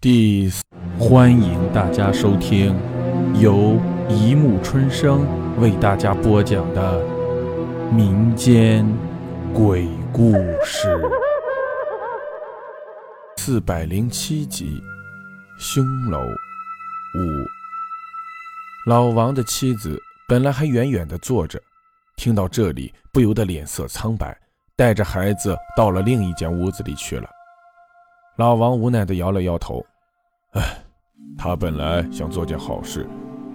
第，欢迎大家收听由一木春生为大家播讲的民间鬼故事四百零七集《凶楼五》。老王的妻子本来还远远的坐着，听到这里，不由得脸色苍白，带着孩子到了另一间屋子里去了。老王无奈地摇了摇头。唉，他本来想做件好事，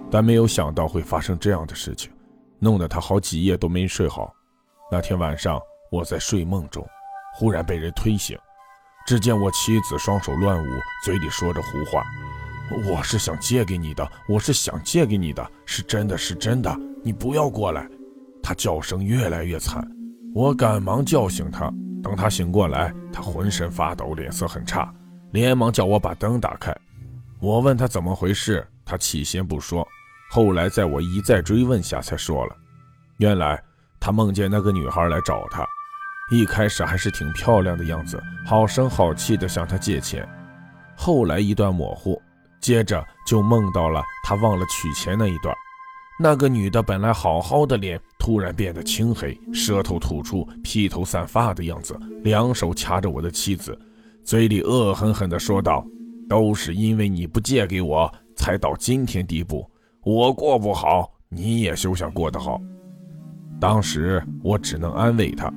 但没有想到会发生这样的事情，弄得他好几夜都没睡好。那天晚上，我在睡梦中，忽然被人推醒，只见我妻子双手乱舞，嘴里说着胡话：“我是想借给你的，我是想借给你的，是真的是真的，你不要过来。”他叫声越来越惨，我赶忙叫醒他。等他醒过来，他浑身发抖，脸色很差，连忙叫我把灯打开。我问他怎么回事，他起先不说，后来在我一再追问下才说了。原来他梦见那个女孩来找他，一开始还是挺漂亮的样子，好声好气的向他借钱。后来一段模糊，接着就梦到了他忘了取钱那一段。那个女的本来好好的脸，突然变得青黑，舌头吐出，披头散发的样子，两手掐着我的妻子，嘴里恶狠狠地说道。都是因为你不借给我，才到今天地步。我过不好，你也休想过得好。当时我只能安慰她，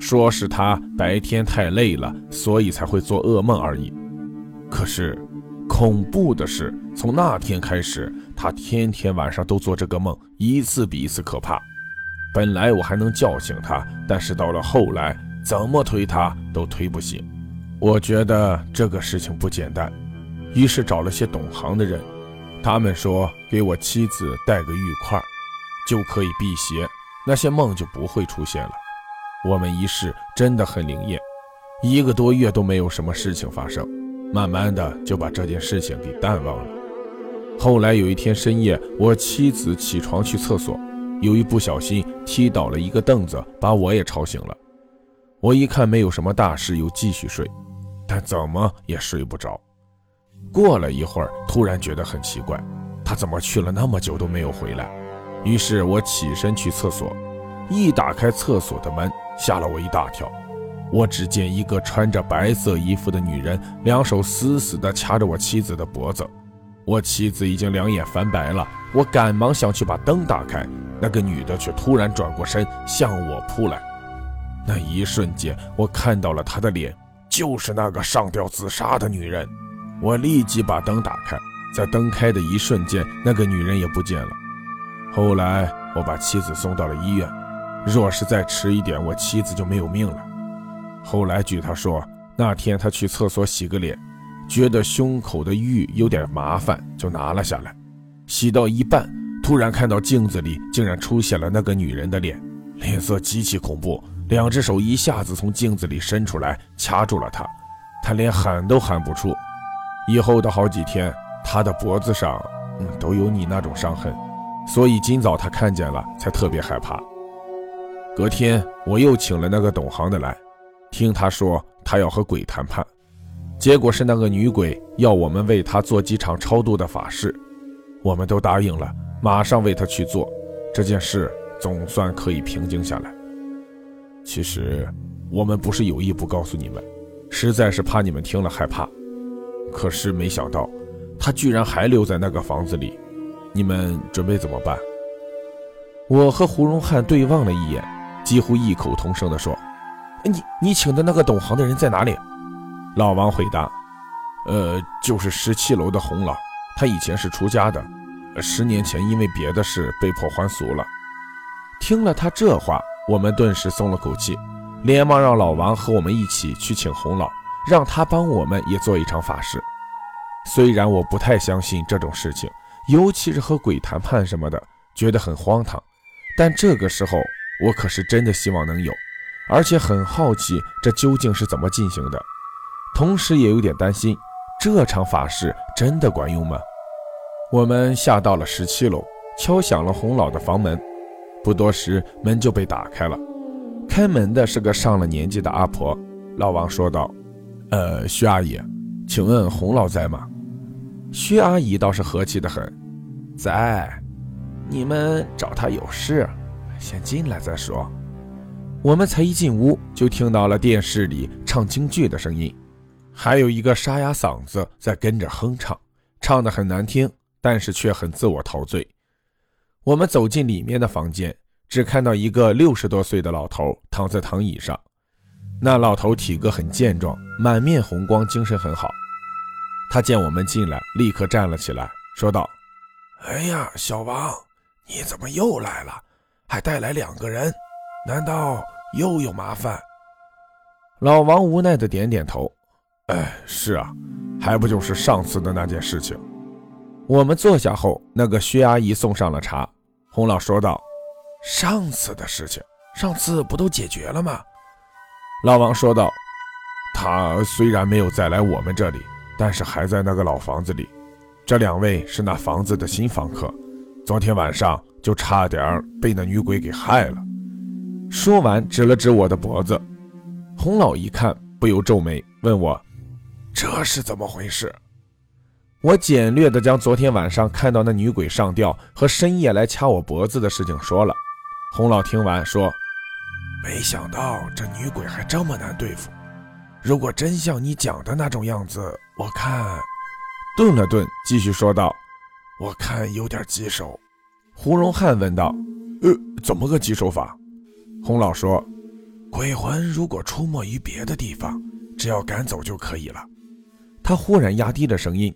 说是她白天太累了，所以才会做噩梦而已。可是，恐怖的是，从那天开始，他天天晚上都做这个梦，一次比一次可怕。本来我还能叫醒他，但是到了后来，怎么推他都推不醒。我觉得这个事情不简单。于是找了些懂行的人，他们说给我妻子带个玉块，就可以辟邪，那些梦就不会出现了。我们一试，真的很灵验，一个多月都没有什么事情发生，慢慢的就把这件事情给淡忘了。后来有一天深夜，我妻子起床去厕所，由于不小心踢倒了一个凳子，把我也吵醒了。我一看没有什么大事，又继续睡，但怎么也睡不着。过了一会儿，突然觉得很奇怪，他怎么去了那么久都没有回来？于是我起身去厕所，一打开厕所的门，吓了我一大跳。我只见一个穿着白色衣服的女人，两手死死地掐着我妻子的脖子。我妻子已经两眼翻白了，我赶忙想去把灯打开，那个女的却突然转过身向我扑来。那一瞬间，我看到了她的脸，就是那个上吊自杀的女人。我立即把灯打开，在灯开的一瞬间，那个女人也不见了。后来我把妻子送到了医院，若是再迟一点，我妻子就没有命了。后来据他说，那天他去厕所洗个脸，觉得胸口的玉有点麻烦，就拿了下来。洗到一半，突然看到镜子里竟然出现了那个女人的脸，脸色极其恐怖，两只手一下子从镜子里伸出来掐住了他，他连喊都喊不出。以后的好几天，他的脖子上，嗯，都有你那种伤痕，所以今早他看见了，才特别害怕。隔天我又请了那个懂行的来，听他说他要和鬼谈判，结果是那个女鬼要我们为他做几场超度的法事，我们都答应了，马上为他去做，这件事总算可以平静下来。其实我们不是有意不告诉你们，实在是怕你们听了害怕。可是没想到，他居然还留在那个房子里。你们准备怎么办？我和胡荣汉对望了一眼，几乎异口同声地说：“你你请的那个懂行的人在哪里？”老王回答：“呃，就是十七楼的洪老，他以前是出家的，十年前因为别的事被迫还俗了。”听了他这话，我们顿时松了口气，连忙让老王和我们一起去请洪老。让他帮我们也做一场法事。虽然我不太相信这种事情，尤其是和鬼谈判什么的，觉得很荒唐。但这个时候，我可是真的希望能有，而且很好奇这究竟是怎么进行的，同时也有点担心这场法事真的管用吗？我们下到了十七楼，敲响了洪老的房门。不多时，门就被打开了。开门的是个上了年纪的阿婆。老王说道。呃，徐阿姨，请问洪老在吗？”薛阿姨倒是和气的很，在。你们找他有事，先进来再说。我们才一进屋，就听到了电视里唱京剧的声音，还有一个沙哑嗓子在跟着哼唱，唱得很难听，但是却很自我陶醉。我们走进里面的房间，只看到一个六十多岁的老头躺在躺椅上。那老头体格很健壮，满面红光，精神很好。他见我们进来，立刻站了起来，说道：“哎呀，小王。”你怎么又来了？还带来两个人，难道又有麻烦？老王无奈的点点头。哎，是啊，还不就是上次的那件事情。我们坐下后，那个薛阿姨送上了茶。洪老说道：“上次的事情，上次不都解决了吗？”老王说道：“他虽然没有再来我们这里，但是还在那个老房子里。这两位是那房子的新房客。”昨天晚上就差点被那女鬼给害了。说完，指了指我的脖子。洪老一看，不由皱眉，问我：“这是怎么回事？”我简略地将昨天晚上看到那女鬼上吊和深夜来掐我脖子的事情说了。洪老听完说：“没想到这女鬼还这么难对付。如果真像你讲的那种样子，我看……”顿了顿，继续说道。我看有点棘手，胡荣汉问道：“呃，怎么个棘手法？”洪老说：“鬼魂如果出没于别的地方，只要赶走就可以了。”他忽然压低了声音：“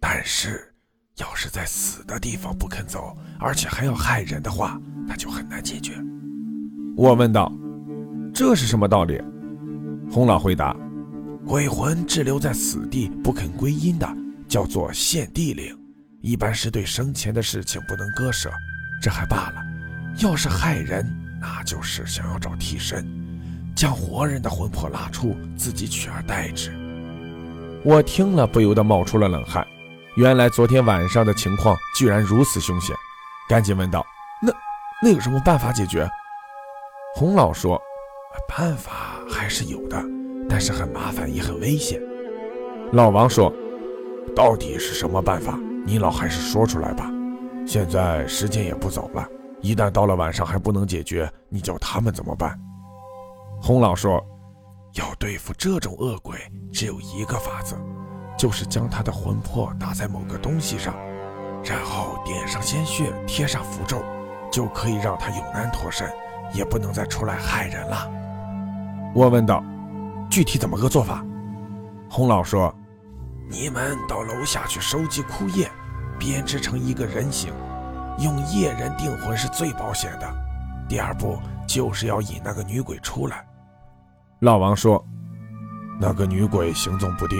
但是，要是在死的地方不肯走，而且还要害人的话，那就很难解决。”我问道：“这是什么道理？”洪老回答：“鬼魂滞留在死地不肯归阴的，叫做限地灵。”一般是对生前的事情不能割舍，这还罢了；要是害人，就是想要找替身，将活人的魂魄拉出，自己取而代之。我听了不由得冒出了冷汗。原来昨天晚上的情况居然如此凶险，赶紧问道：“那那有什么办法解决？”洪老说：“办法还是有的，但是很麻烦也很危险。”老王说：“到底是什么办法？”你老还是说出来吧，现在时间也不早了，一旦到了晚上还不能解决，你叫他们怎么办？洪老说，要对付这种恶鬼，只有一个法子，就是将他的魂魄打在某个东西上，然后点上鲜血，贴上符咒，就可以让他永难脱身，也不能再出来害人了。我问道，具体怎么个做法？洪老说。你们到楼下去收集枯叶，编织成一个人形，用夜人定魂是最保险的。第二步就是要引那个女鬼出来。老王说：“那个女鬼行踪不定，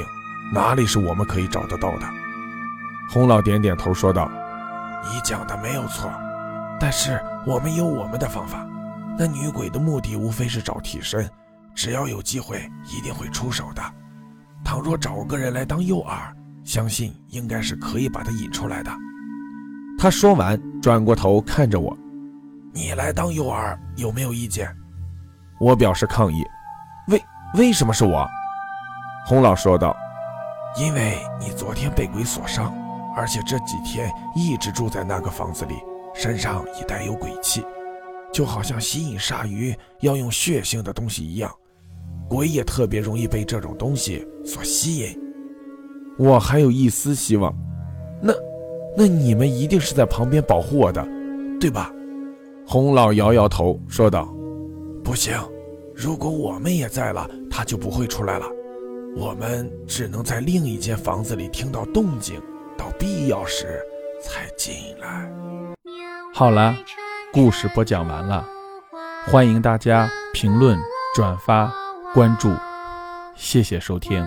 哪里是我们可以找得到的？”洪老点点头说道：“你讲的没有错，但是我们有我们的方法。那女鬼的目的无非是找替身，只要有机会，一定会出手的。”倘若找个人来当诱饵，相信应该是可以把她引出来的。他说完，转过头看着我：“你来当诱饵有没有意见？”我表示抗议：“为为什么是我？”洪老说道：“因为你昨天被鬼所伤，而且这几天一直住在那个房子里，身上已带有鬼气，就好像吸引鲨鱼要用血性的东西一样。”鬼也特别容易被这种东西所吸引。我还有一丝希望，那，那你们一定是在旁边保护我的，对吧？洪老摇摇头说道：“不行，如果我们也在了，他就不会出来了。我们只能在另一间房子里听到动静，到必要时才进来。”好了，故事播讲完了，欢迎大家评论、转发。关注，谢谢收听。